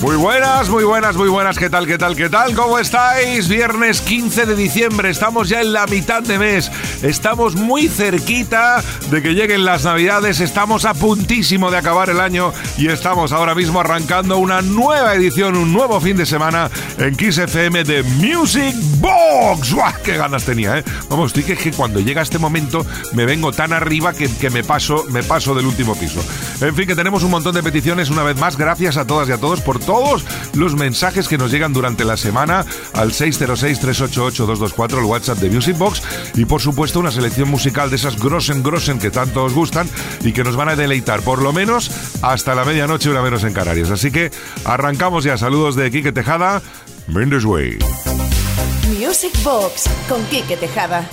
Muy buenas, muy buenas, muy buenas. ¿Qué tal, qué tal, qué tal? ¿Cómo estáis? Viernes 15 de diciembre. Estamos ya en la mitad de mes. Estamos muy cerquita de que lleguen las navidades. Estamos a puntísimo de acabar el año y estamos ahora mismo arrancando una nueva edición, un nuevo fin de semana en Kiss FM de Music Box. ¡Qué ganas tenía, eh! Vamos, estoy que, cuando llega este momento me vengo tan arriba que, que me, paso, me paso del último piso. En fin, que tenemos un montón de peticiones una vez más. Gracias a todas y a todos por todos los mensajes que nos llegan durante la semana al 606-388-224, el WhatsApp de Music Box, y por supuesto una selección musical de esas Grossen Grossen que tanto os gustan y que nos van a deleitar por lo menos hasta la medianoche, una menos en Canarias. Así que arrancamos ya. Saludos de Quique Tejada, Mendes Way. Music Box con Quique Tejada.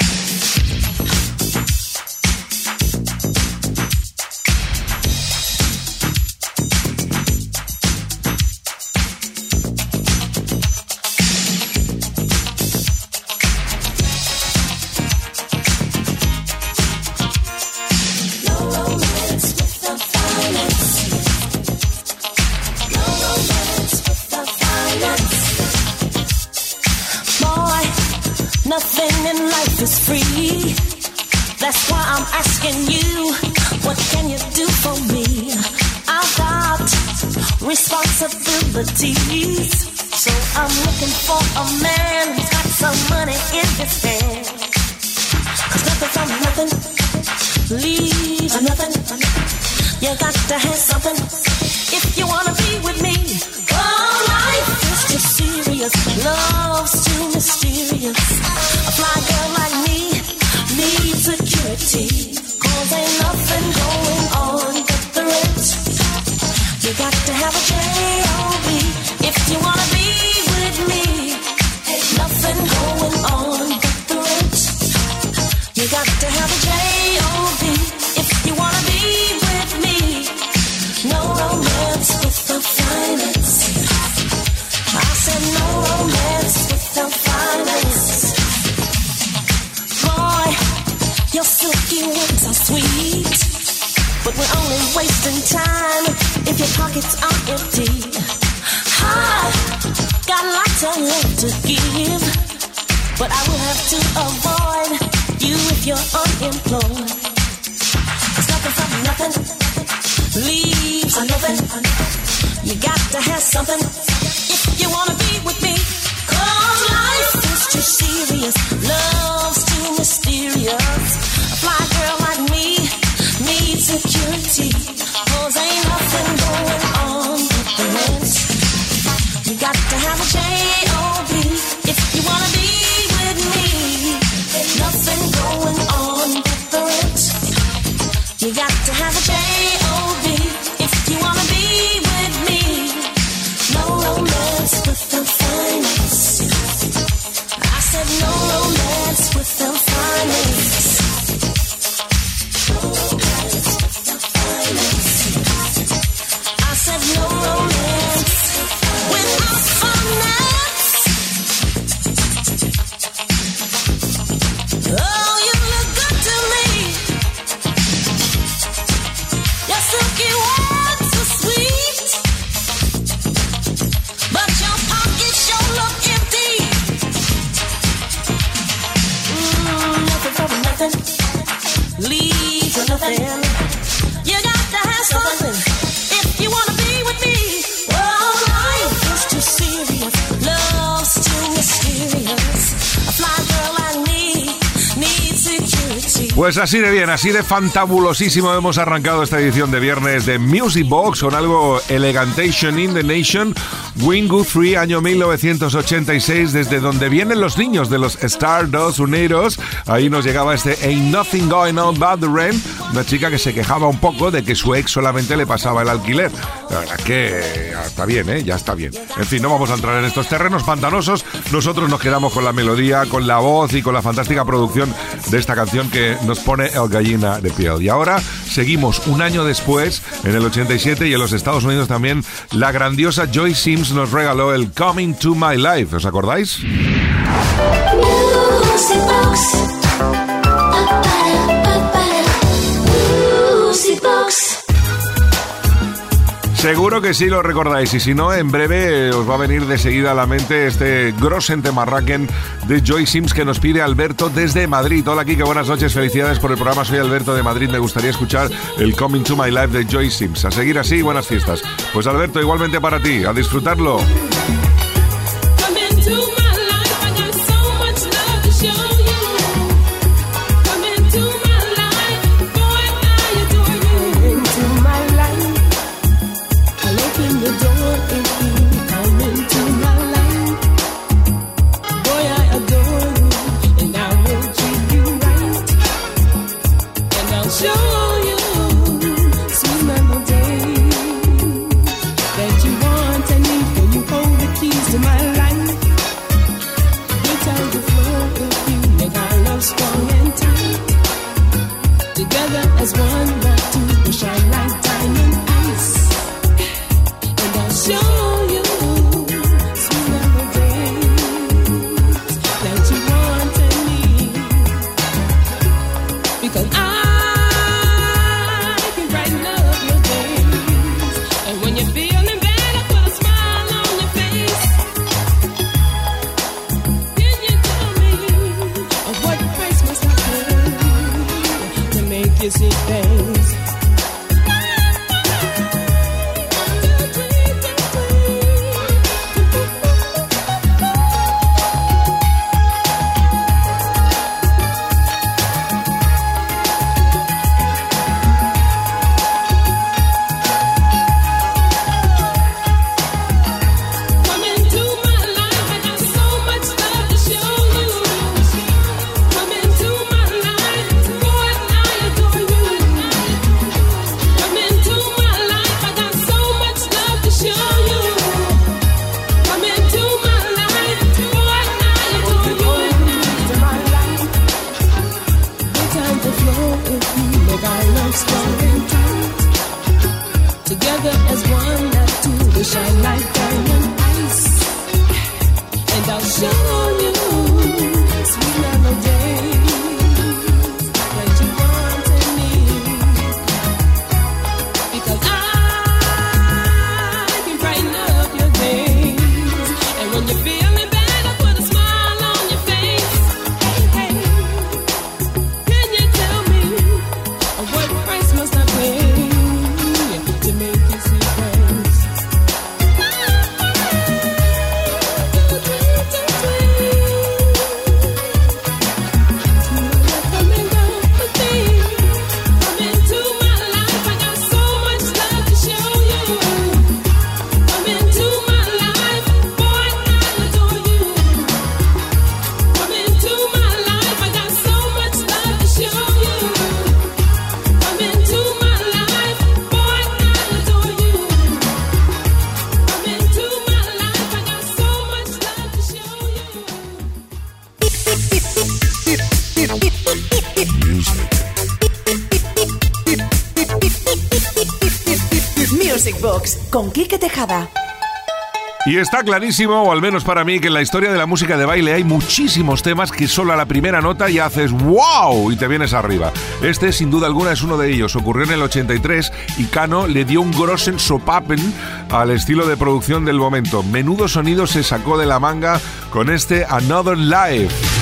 Asking you, what can you do for me? I've got responsibilities. So I'm looking for a man who's got some money in his hand. Cause nothing from nothing leaves a nothing. You got to have something if you wanna be with me. Oh, life is too serious, love's too mysterious. But I will have to avoid you if you're unemployed. It's nothing from nothing leaves a nothing. You got to have something Pues así de bien, así de fantabulosísimo hemos arrancado esta edición de viernes de Music Box con algo Elegantation in the Nation, Wing Guthrie, año 1986, desde donde vienen los niños de los Stardust Unidos. Ahí nos llegaba este Ain't Nothing Going On But the Rent, una chica que se quejaba un poco de que su ex solamente le pasaba el alquiler. La que ya está bien, ¿eh? Ya está bien. En fin, no vamos a entrar en estos terrenos pantanosos. Nosotros nos quedamos con la melodía, con la voz y con la fantástica producción de esta canción que nos pone el gallina de piel. Y ahora seguimos un año después, en el 87 y en los Estados Unidos también, la grandiosa Joy Sims nos regaló el Coming to My Life. ¿Os acordáis? Seguro que sí lo recordáis y si no, en breve os va a venir de seguida a la mente este Grossente Marraken de Joy Sims que nos pide Alberto desde Madrid. Hola Kike, buenas noches, felicidades por el programa. Soy Alberto de Madrid, me gustaría escuchar el Coming to My Life de Joy Sims. A seguir así, buenas fiestas. Pues Alberto, igualmente para ti, a disfrutarlo. Y está clarísimo, o al menos para mí, que en la historia de la música de baile hay muchísimos temas que solo a la primera nota ya haces ¡wow! y te vienes arriba. Este, sin duda alguna, es uno de ellos. Ocurrió en el 83 y Cano le dio un grossen sopapen al estilo de producción del momento. Menudo sonido se sacó de la manga con este Another Life.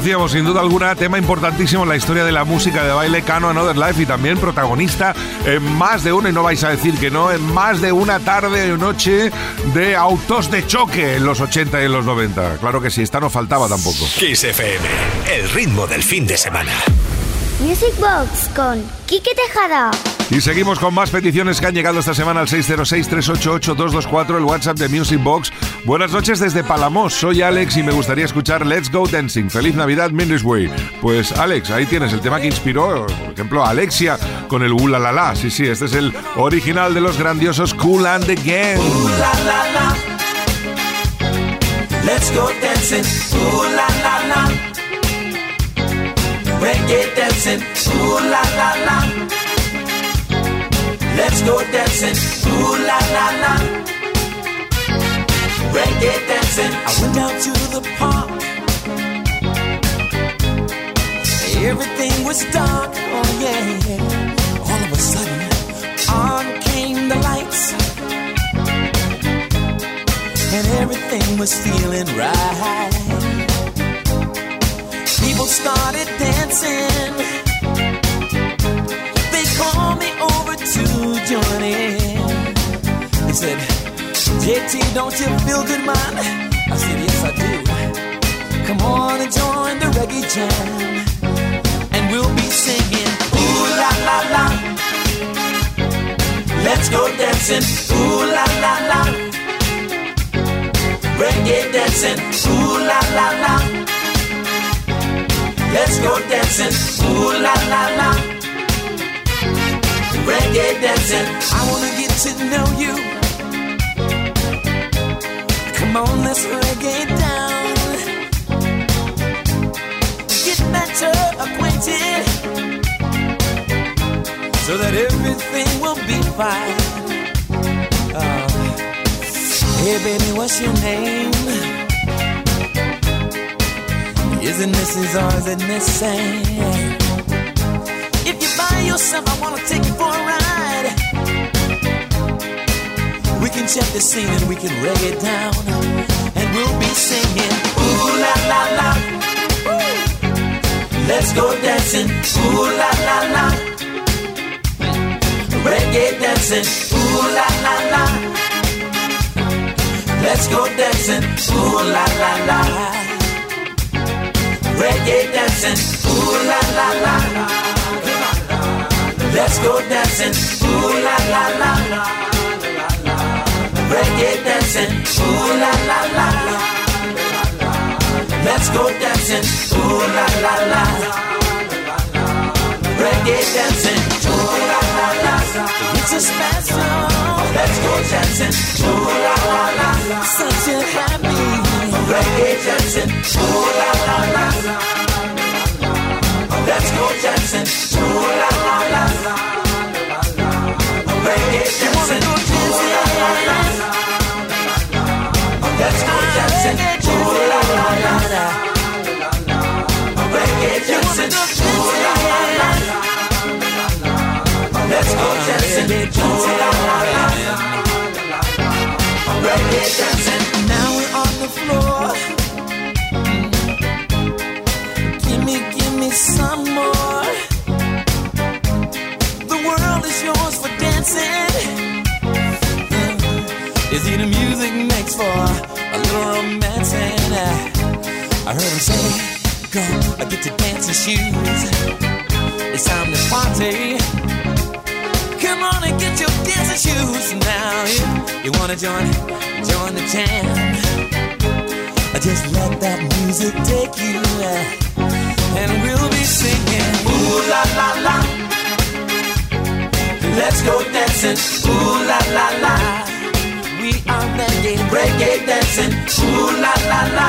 Decíamos, sin duda alguna, tema importantísimo en la historia de la música de baile Cano Another Life y también protagonista en más de una, y no vais a decir que no, en más de una tarde o noche de autos de choque en los 80 y en los 90. Claro que sí, esta no faltaba tampoco. Kiss FM, el ritmo del fin de semana. Music Box con Quique Tejada. Y seguimos con más peticiones que han llegado esta semana al 606-388-224, el WhatsApp de Music Box. Buenas noches desde Palamos, soy Alex y me gustaría escuchar Let's Go Dancing. Feliz Navidad, Way. Pues Alex, ahí tienes el tema que inspiró, por ejemplo, a Alexia con el Ula La La. Sí, sí, este es el original de los grandiosos Cool and the Gang. Let's go dancing. Ooh la la la. Dancing. Ooh la la. Let's go dancing, ooh la la la. Reggae dancing. I went down to the park. Everything was dark, oh yeah. All of a sudden, on came the lights. And everything was feeling right. People started dancing to join in. He said, JT, don't you feel good, man? I said, yes, I do. Come on and join the reggae jam. And we'll be singing, ooh la la la. Let's go dancing, ooh la la la. Reggae dancing, ooh la la la. Let's go dancing, ooh la la la reggae dancing. I wanna get to know you. Come on, let's reggae down. Get better acquainted so that everything will be fine. Uh, hey, baby, what's your name? Isn't this or isn't this same? By yourself, I wanna take you for a ride. We can check the scene and we can reg it down. And we'll be singing, ooh la la la. Let's go dancing, ooh la la la. Reggae dancing, ooh la la la. Let's go dancing, ooh la la la. Reggae dancing, ooh la la la. Let's go dancing, ooh la la la. la. Reggae dancing, ooh la la la. Let's go dancing, ooh la la la. Reggae dancing, ooh la la la. It's a special. Let's go dancing, ooh la la la. Such a happy. Reggae dancing, ooh la la la. Let's go dancing, ooh la la la. Now we're on the floor. Dancing. Mm. Is he the music makes for a little romancing? Uh, I heard him say, "Go, I get your dancing shoes. It's time to party." Come on and get your dancing shoes now. If you wanna join, join the jam. Just let that music take you, uh, and we'll be singing. Ooh la la la. Let's go dancing, ooh la la la. We are reggae, reggae dancing, ooh la la la.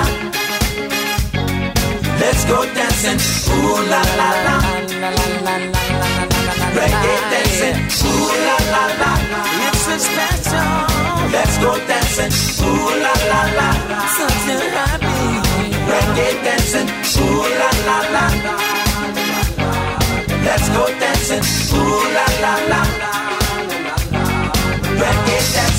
Let's go dancing, ooh la la la. Reggae dancing, ooh la la la. It's a special. Let's go dancing, ooh la la la. Such a happy. Reggae dancing, ooh la la la. Let's go dancing, la la la. La la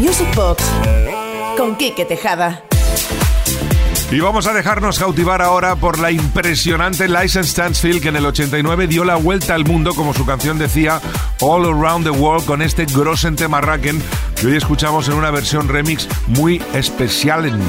Music Box con Quique Tejada. Y vamos a dejarnos cautivar ahora por la impresionante License Stansfield que en el 89 dio la vuelta al mundo, como su canción decía, All Around the World, con este Grossen tema Raken que hoy escuchamos en una versión remix muy especial. En...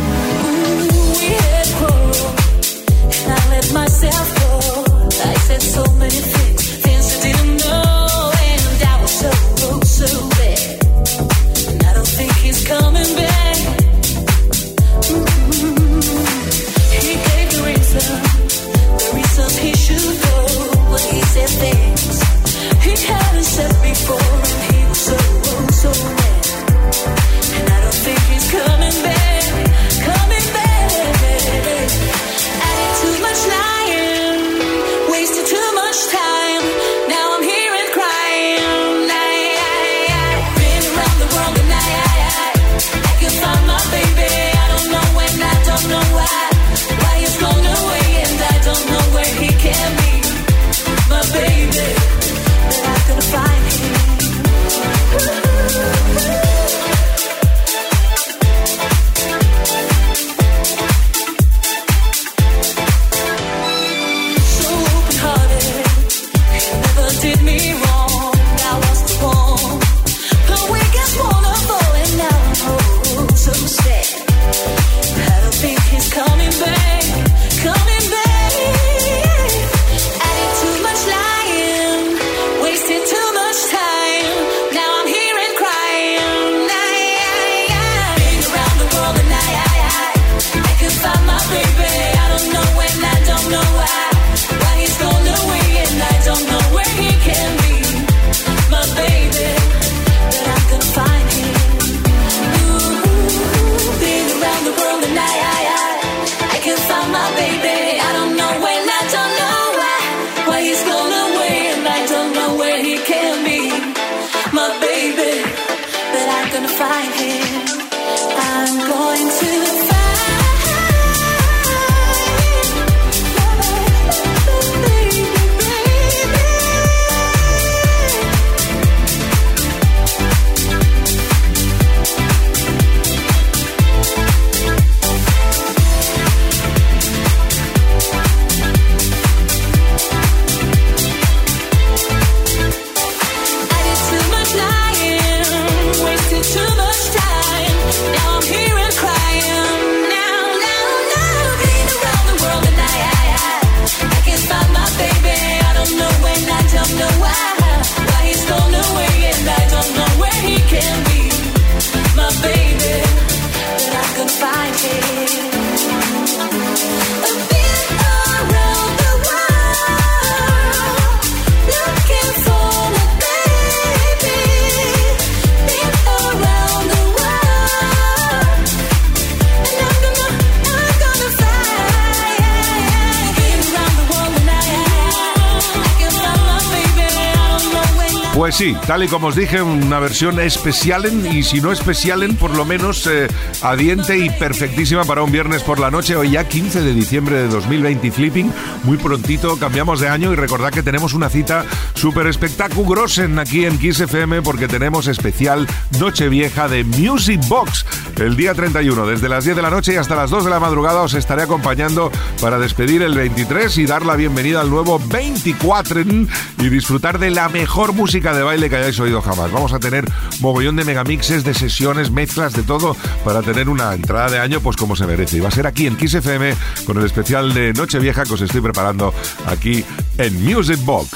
tal y como os dije, una versión especial y si no especial, por lo menos eh, adiente y perfectísima para un viernes por la noche, hoy ya 15 de diciembre de 2020 Flipping. Muy prontito cambiamos de año y recordad que tenemos una cita súper espectaculosa aquí en Kiss FM porque tenemos especial Nochevieja de Music Box. El día 31, desde las 10 de la noche y hasta las 2 de la madrugada, os estaré acompañando para despedir el 23 y dar la bienvenida al nuevo 24 y disfrutar de la mejor música de baile que hayáis oído jamás. Vamos a tener mogollón de megamixes, de sesiones, mezclas, de todo para tener una entrada de año pues como se merece. Y va a ser aquí en Kiss FM con el especial de Nochevieja que os estoy preparando aquí en Music Box.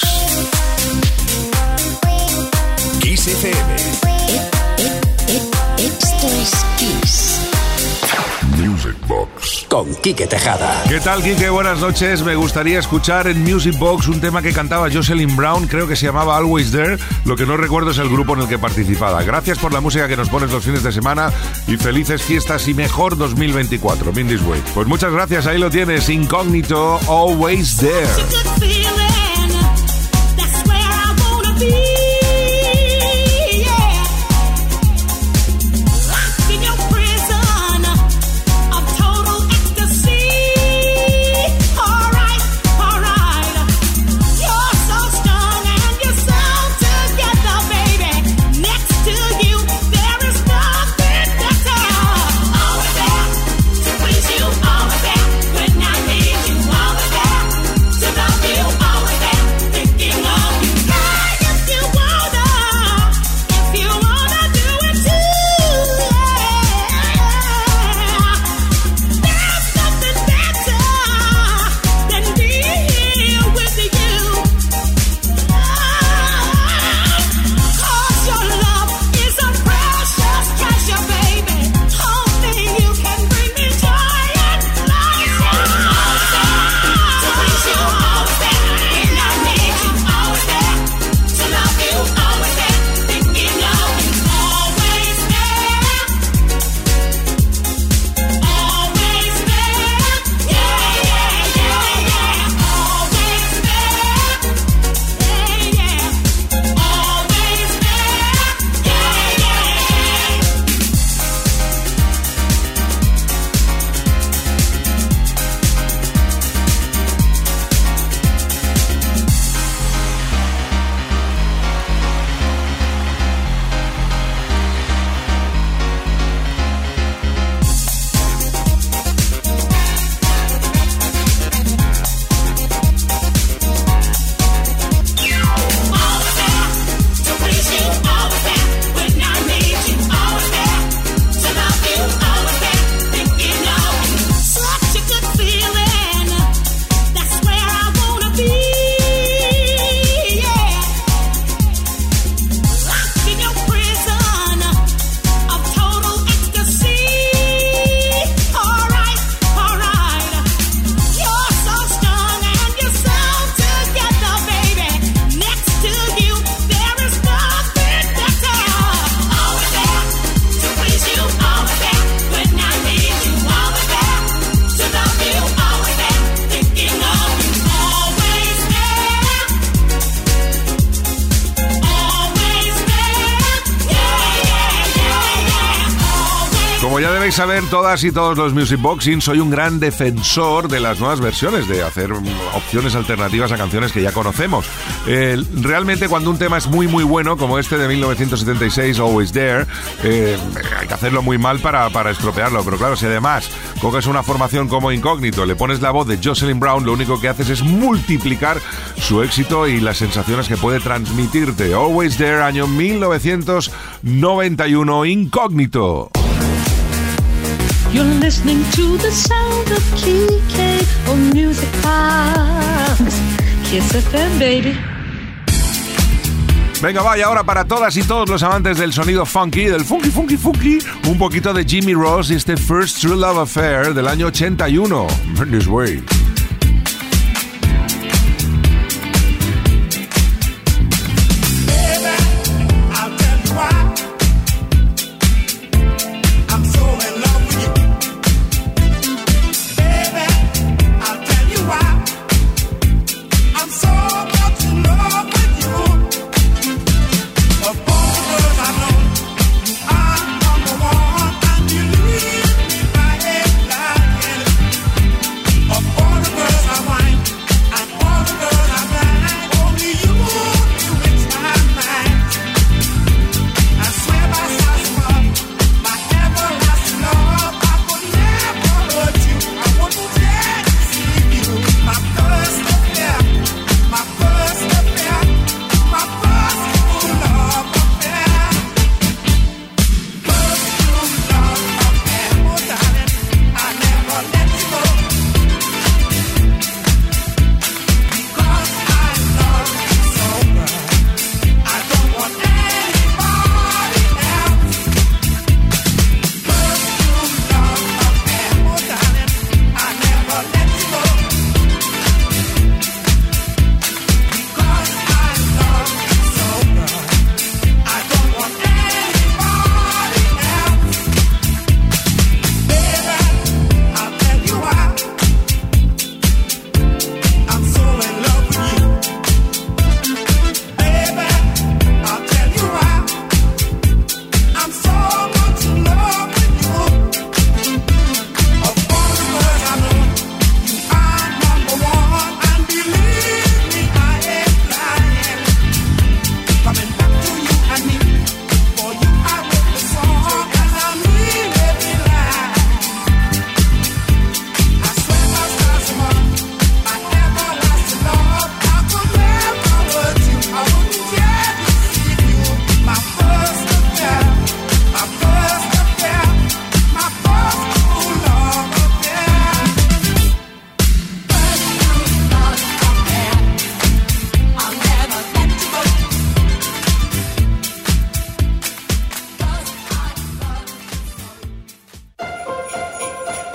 Kiss FM. Esto es Kiss. Music Box. Con Quique Tejada. ¿Qué tal, Quique? Buenas noches. Me gustaría escuchar en Music Box un tema que cantaba Jocelyn Brown, creo que se llamaba Always There. Lo que no recuerdo es el grupo en el que participaba. Gracias por la música que nos pones los fines de semana y felices fiestas y mejor 2024. Mindy's Way. Pues muchas gracias, ahí lo tienes. Incógnito, Always There. Debéis saber todas y todos los Music Boxing, soy un gran defensor de las nuevas versiones, de hacer mm, opciones alternativas a canciones que ya conocemos. Eh, realmente cuando un tema es muy muy bueno, como este de 1976, Always There, eh, hay que hacerlo muy mal para, para estropearlo. Pero claro, si además coges una formación como Incógnito, le pones la voz de Jocelyn Brown, lo único que haces es multiplicar su éxito y las sensaciones que puede transmitirte. Always There, año 1991, Incógnito. You're listening to the sound of on Music. Kiss baby. Venga, vaya ahora para todas y todos los amantes del sonido funky, del funky, funky, funky, un poquito de Jimmy Ross y este First True Love Affair del año 81. Burn This Way.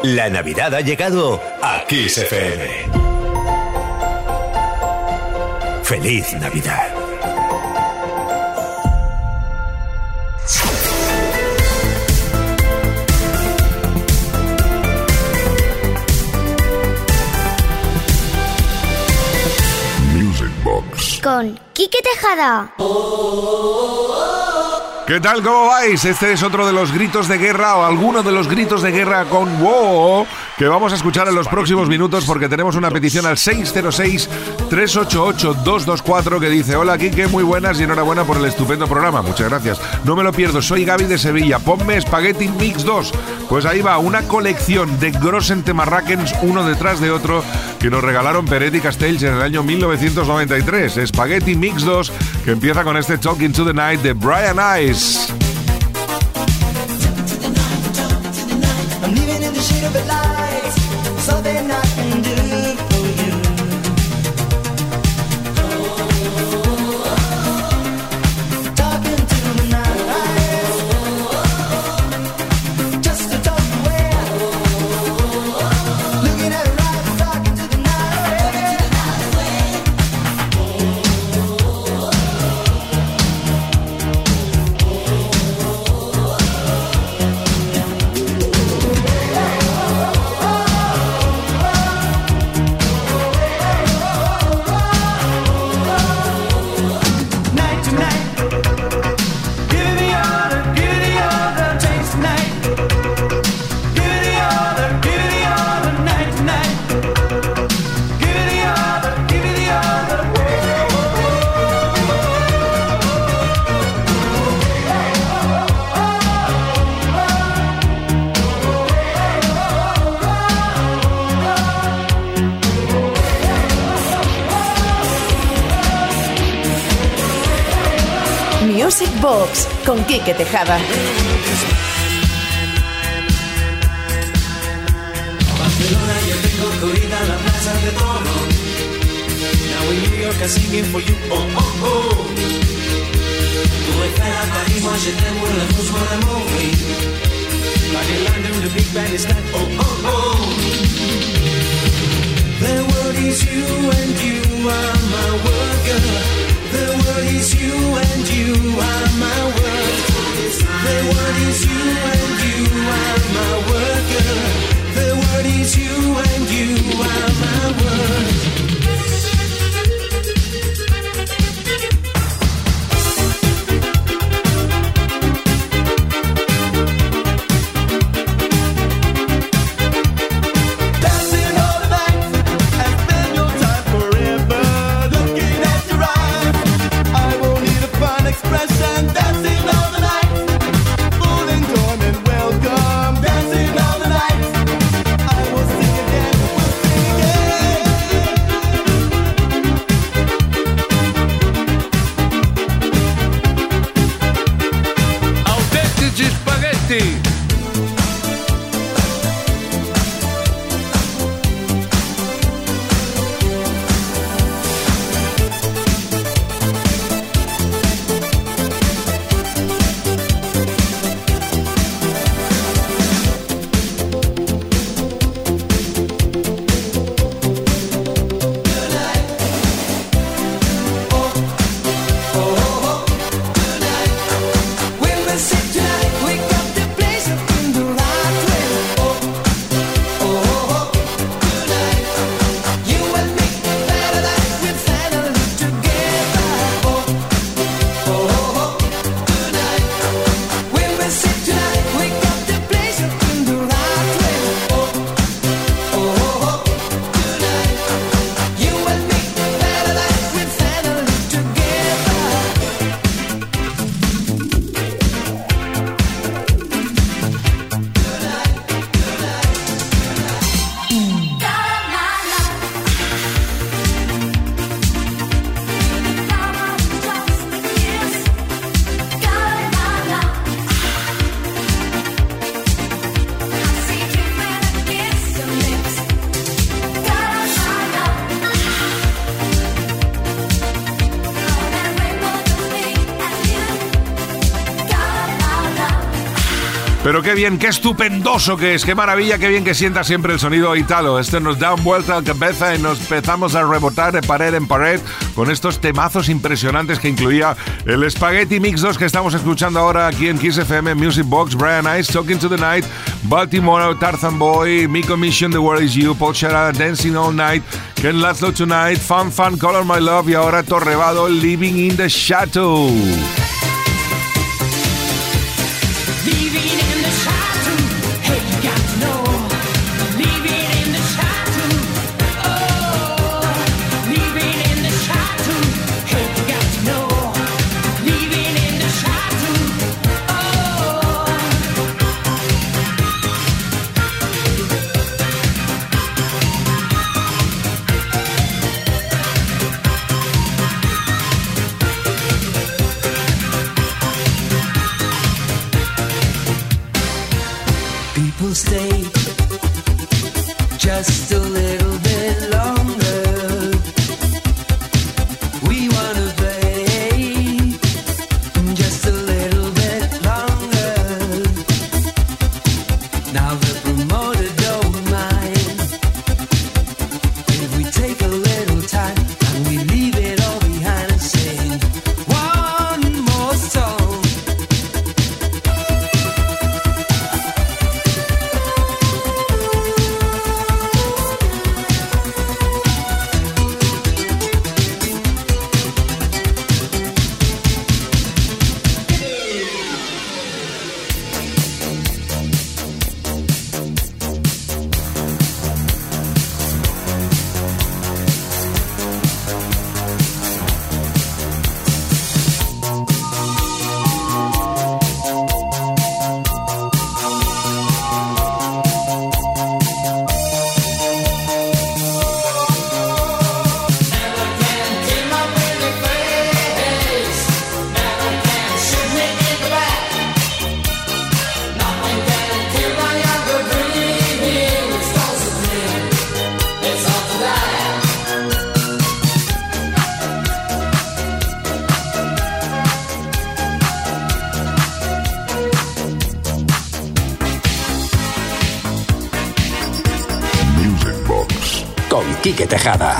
La Navidad ha llegado a Kiss FM. ¡Feliz Navidad! Music Box. Con Quique Tejada. ¿Qué tal? ¿Cómo vais? Este es otro de los gritos de guerra o alguno de los gritos de guerra con wow que vamos a escuchar en los próximos minutos porque tenemos una petición al 606-388-224 que dice Hola Kike, muy buenas y enhorabuena por el estupendo programa. Muchas gracias. No me lo pierdo, soy Gaby de Sevilla. Ponme Spaghetti Mix 2. Pues ahí va, una colección de Grossen Temarrakens uno detrás de otro que nos regalaron Peretti Castells en el año 1993. Spaghetti Mix 2 que empieza con este Talking to the Night de Brian Ice. Con Quique Tejada. Barcelona, yo tengo corrida la plaza de toro. Now in New York, singing for you. Oh, oh, oh. In London, the big is like, oh, oh, oh. The word is you and you are. The word is you and you are my word. The word is you and you are my girl. The word is you and you are my word. Pero qué bien, qué estupendoso que es, qué maravilla, qué bien que sienta siempre el sonido italo. Este nos da un vuelta a la cabeza y nos empezamos a rebotar de pared en pared con estos temazos impresionantes que incluía el Spaghetti Mix 2 que estamos escuchando ahora aquí en Kiss FM Music Box. Brian Ice, Talking to the Night, Baltimore, Tarzan Boy, Miko Mission, The World Is You, Paul Sharada, Dancing All Night, Ken Laszlo Tonight, Fun Fun, Color My Love y ahora Torrevado, Living in the Shadow. Tejada.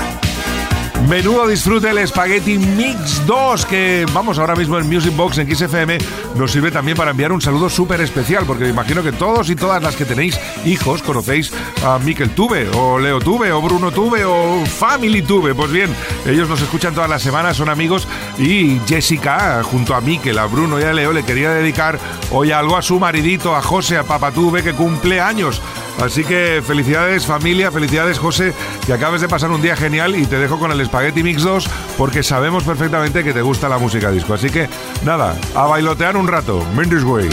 Menudo disfrute el Spaghetti Mix 2 que vamos ahora mismo en Music Box en XFM nos sirve también para enviar un saludo súper especial porque me imagino que todos y todas las que tenéis hijos conocéis a Miquel Tuve o Leo Tuve o Bruno Tuve o Family Tuve. Pues bien, ellos nos escuchan todas las semanas, son amigos y Jessica junto a Miquel, a Bruno y a Leo le quería dedicar hoy algo a su maridito, a José, a Papá Tuve que cumple años. Así que felicidades familia, felicidades José, que acabes de pasar un día genial y te dejo con el Spaghetti Mix 2 porque sabemos perfectamente que te gusta la música disco. Así que nada, a bailotear un rato. Mendes Way.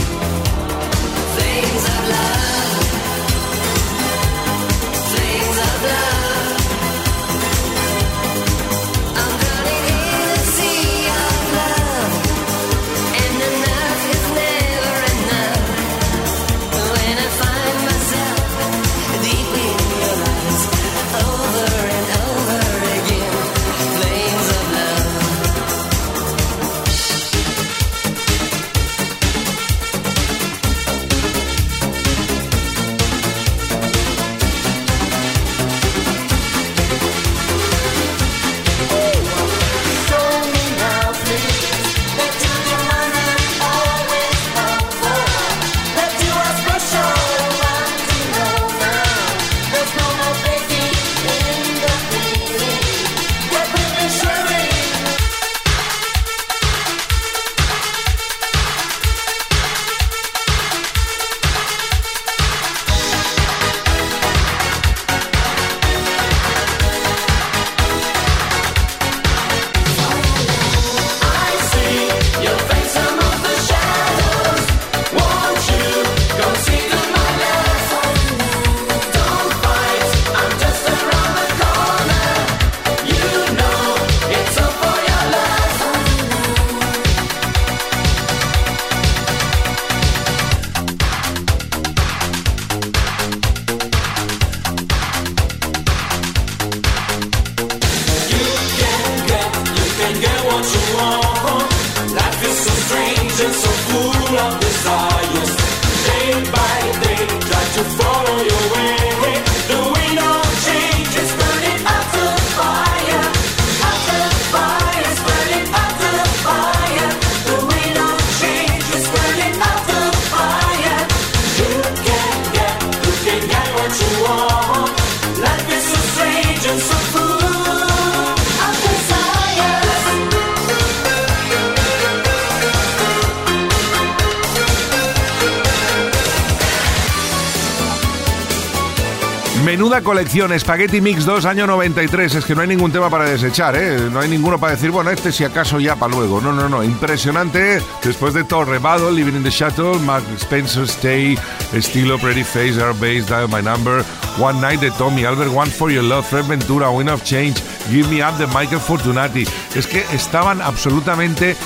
Menuda colección, Spaghetti Mix 2, año 93. Es que no hay ningún tema para desechar, ¿eh? No hay ninguno para decir, bueno, este si acaso ya para luego. No, no, no. Impresionante. Después de Torre Battle, Living in the Shuttle, Mark Spencer, Stay, Estilo, Pretty Face, Air Base, Dial My Number, One Night de Tommy, Albert, One for Your Love, Fred Ventura, Win of Change, Give Me Up de Michael Fortunati. Es que estaban absolutamente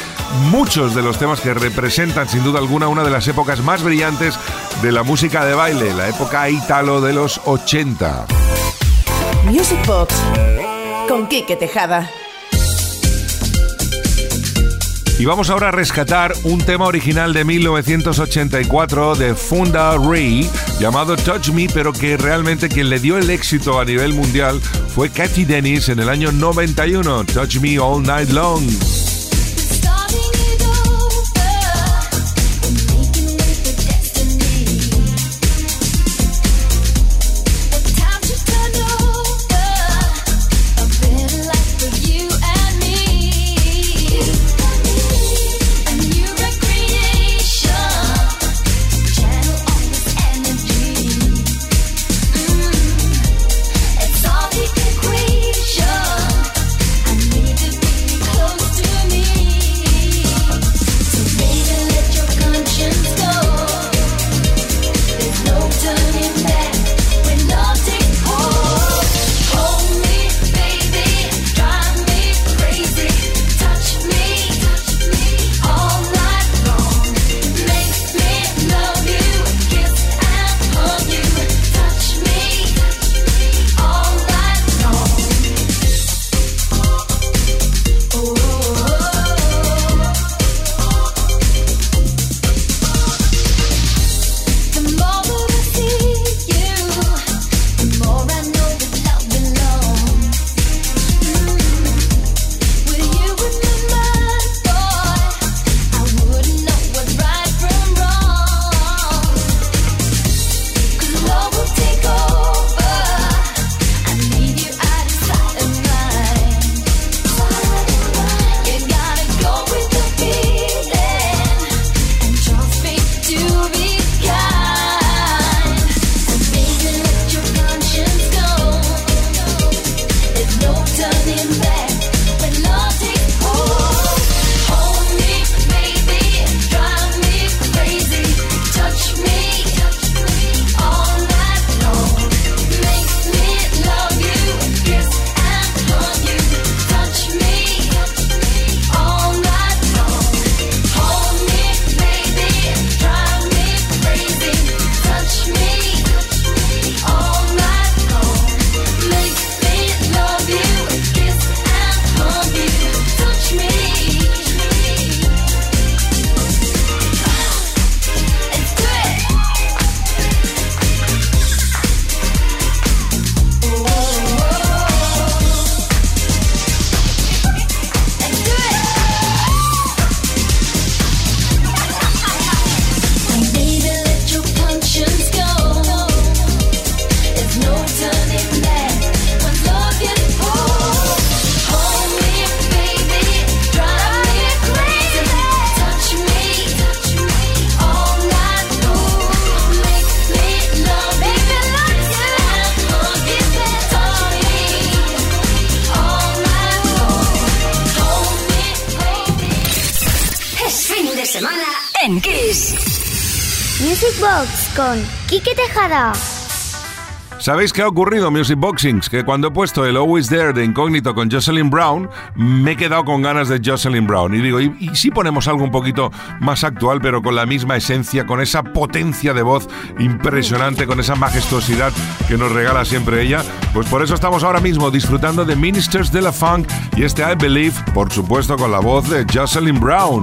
muchos de los temas que representan sin duda alguna una de las épocas más brillantes de la música de baile, la época italo de los 80. Music Box con Quique Tejada. Y vamos ahora a rescatar un tema original de 1984 de Funda Ray llamado Touch Me, pero que realmente quien le dio el éxito a nivel mundial fue Cathy Dennis en el año 91, Touch Me All Night Long. Music Box con Quique Tejada. ¿Sabéis qué ha ocurrido, Music Boxings? Que cuando he puesto el Always There de incógnito con Jocelyn Brown, me he quedado con ganas de Jocelyn Brown. Y digo, ¿y, y si ponemos algo un poquito más actual, pero con la misma esencia, con esa potencia de voz impresionante, con esa majestuosidad que nos regala siempre ella? Pues por eso estamos ahora mismo disfrutando de Ministers de la Funk y este I Believe, por supuesto, con la voz de Jocelyn Brown.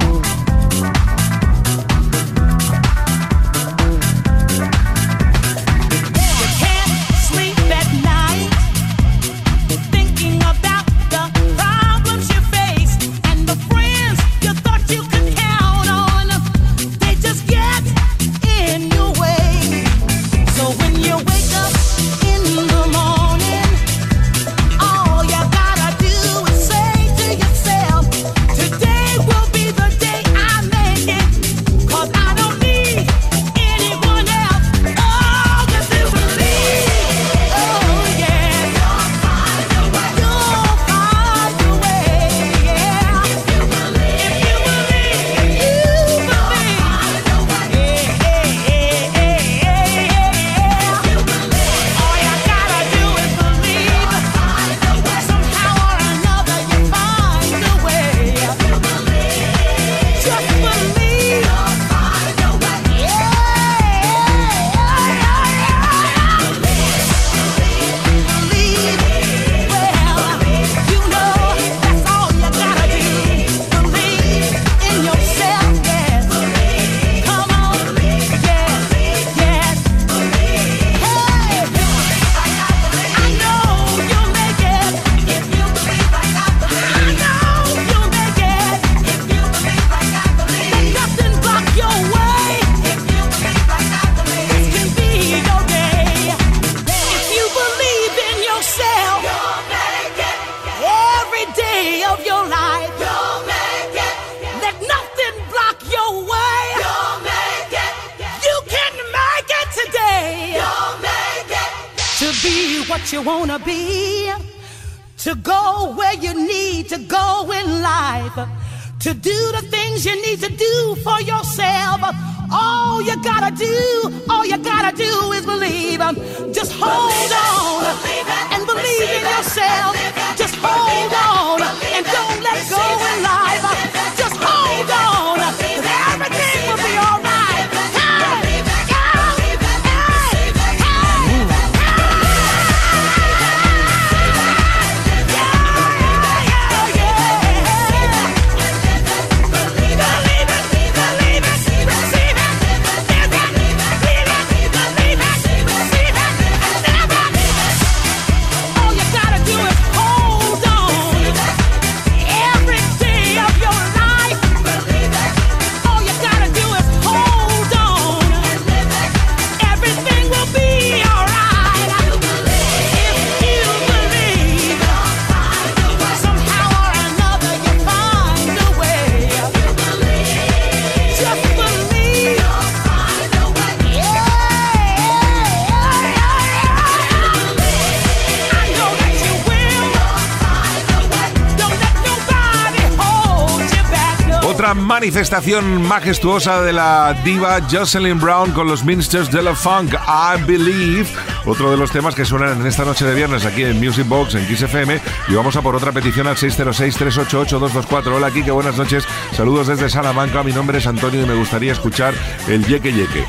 Manifestación majestuosa de la diva Jocelyn Brown con los Ministers de la Funk, I Believe. Otro de los temas que suenan en esta noche de viernes aquí en Music Box en Kiss FM. Y vamos a por otra petición al 606-388-224. Hola, Kike, buenas noches. Saludos desde Salamanca. Mi nombre es Antonio y me gustaría escuchar el Yeque Yeque.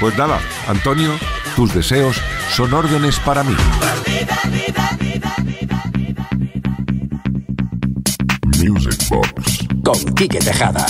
Pues nada, Antonio, tus deseos son órdenes para mí. Music Box. Con Quique Tejada.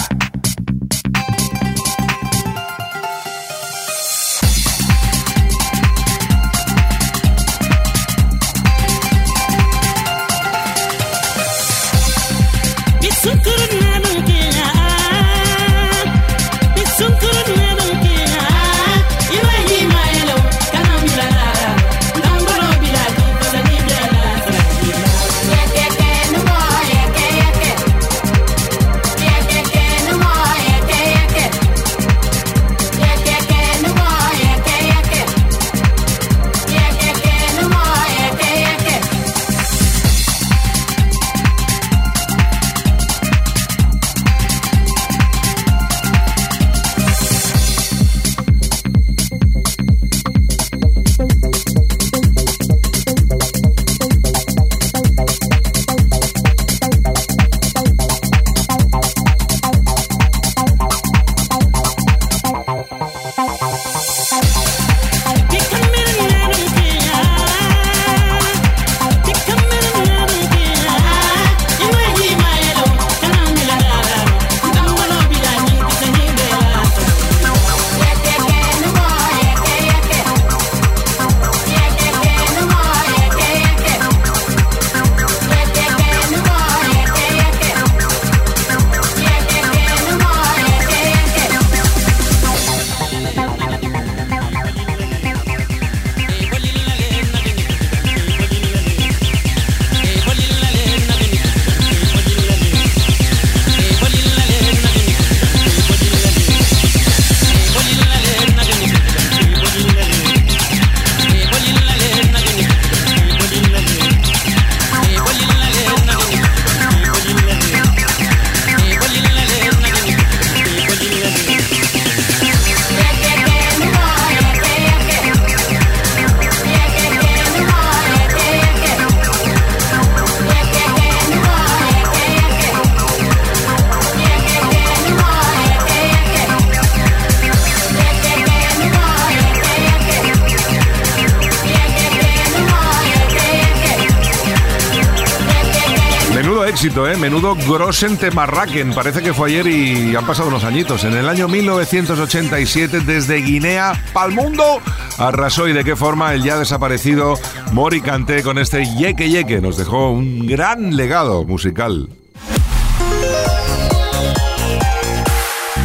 Éxito, ¿eh? Menudo Grossen Temarraken. Parece que fue ayer y han pasado unos añitos. En el año 1987, desde Guinea pa'l mundo, arrasó y de qué forma el ya desaparecido Mori Kanté con este Yeke Yeke. Nos dejó un gran legado musical.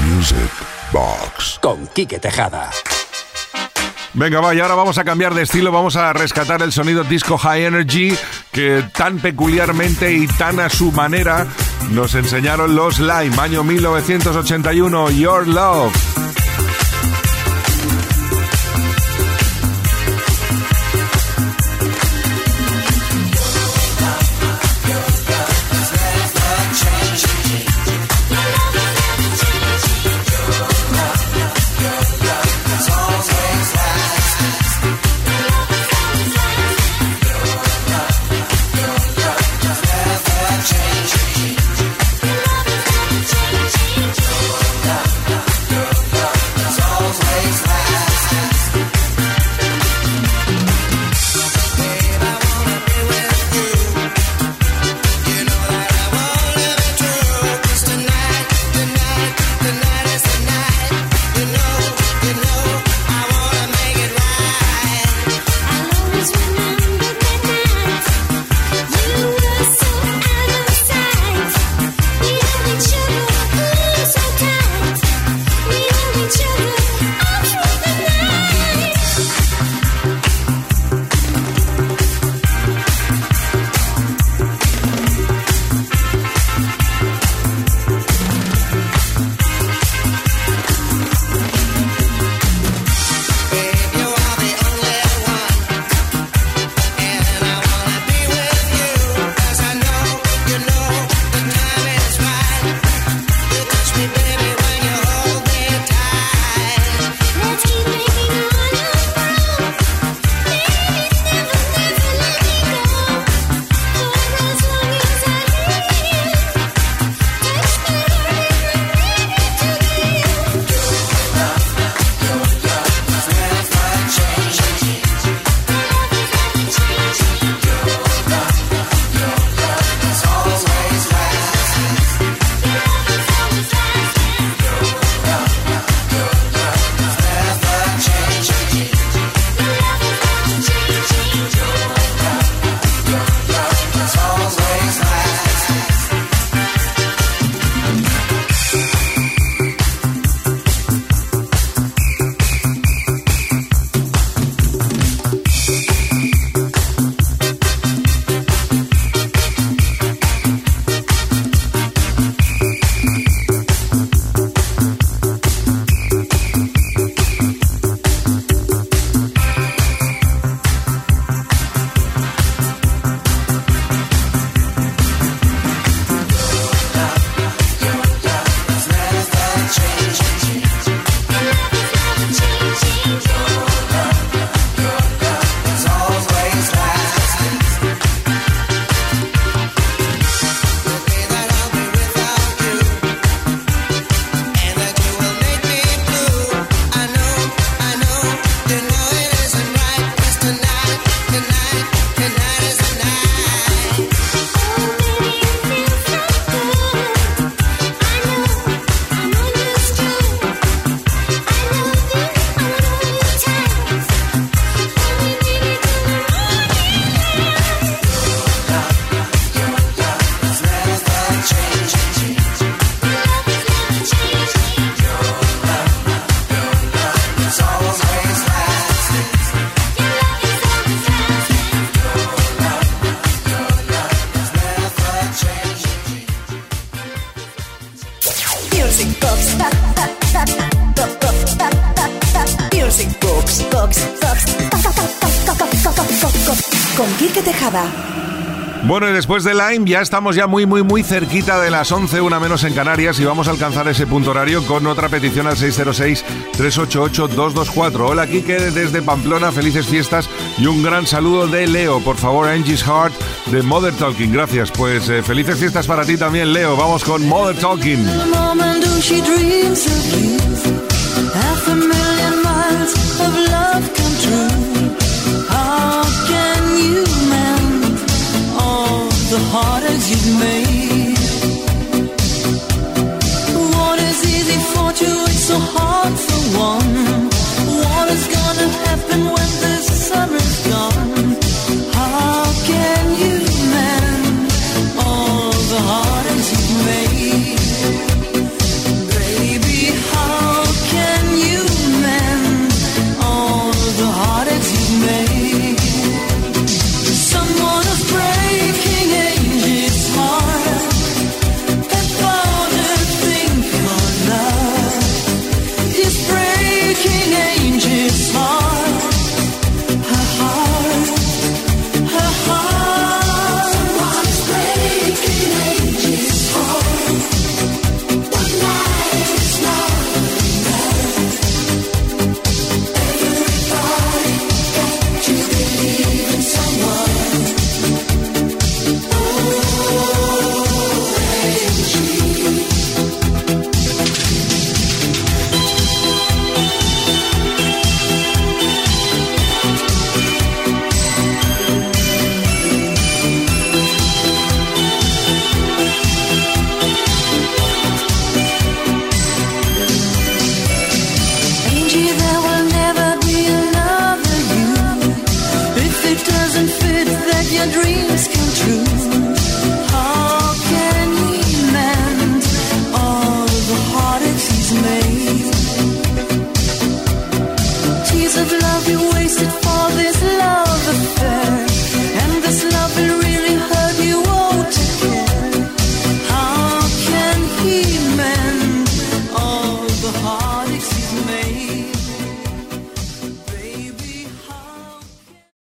Music Box. Con Quique Tejada. Venga, va, y ahora vamos a cambiar de estilo, vamos a rescatar el sonido disco high energy que tan peculiarmente y tan a su manera nos enseñaron los Lime, año 1981, Your Love. Después de Lime ya estamos ya muy, muy, muy cerquita de las 11, una menos en Canarias, y vamos a alcanzar ese punto horario con otra petición al 606-388-224. Hola, Kike, desde Pamplona, felices fiestas y un gran saludo de Leo. Por favor, Angie's Heart de Mother Talking. Gracias, pues eh, felices fiestas para ti también, Leo. Vamos con Mother Talking. the hard as you've made. What is easy for two, so hard for one. What is gonna happen when the sun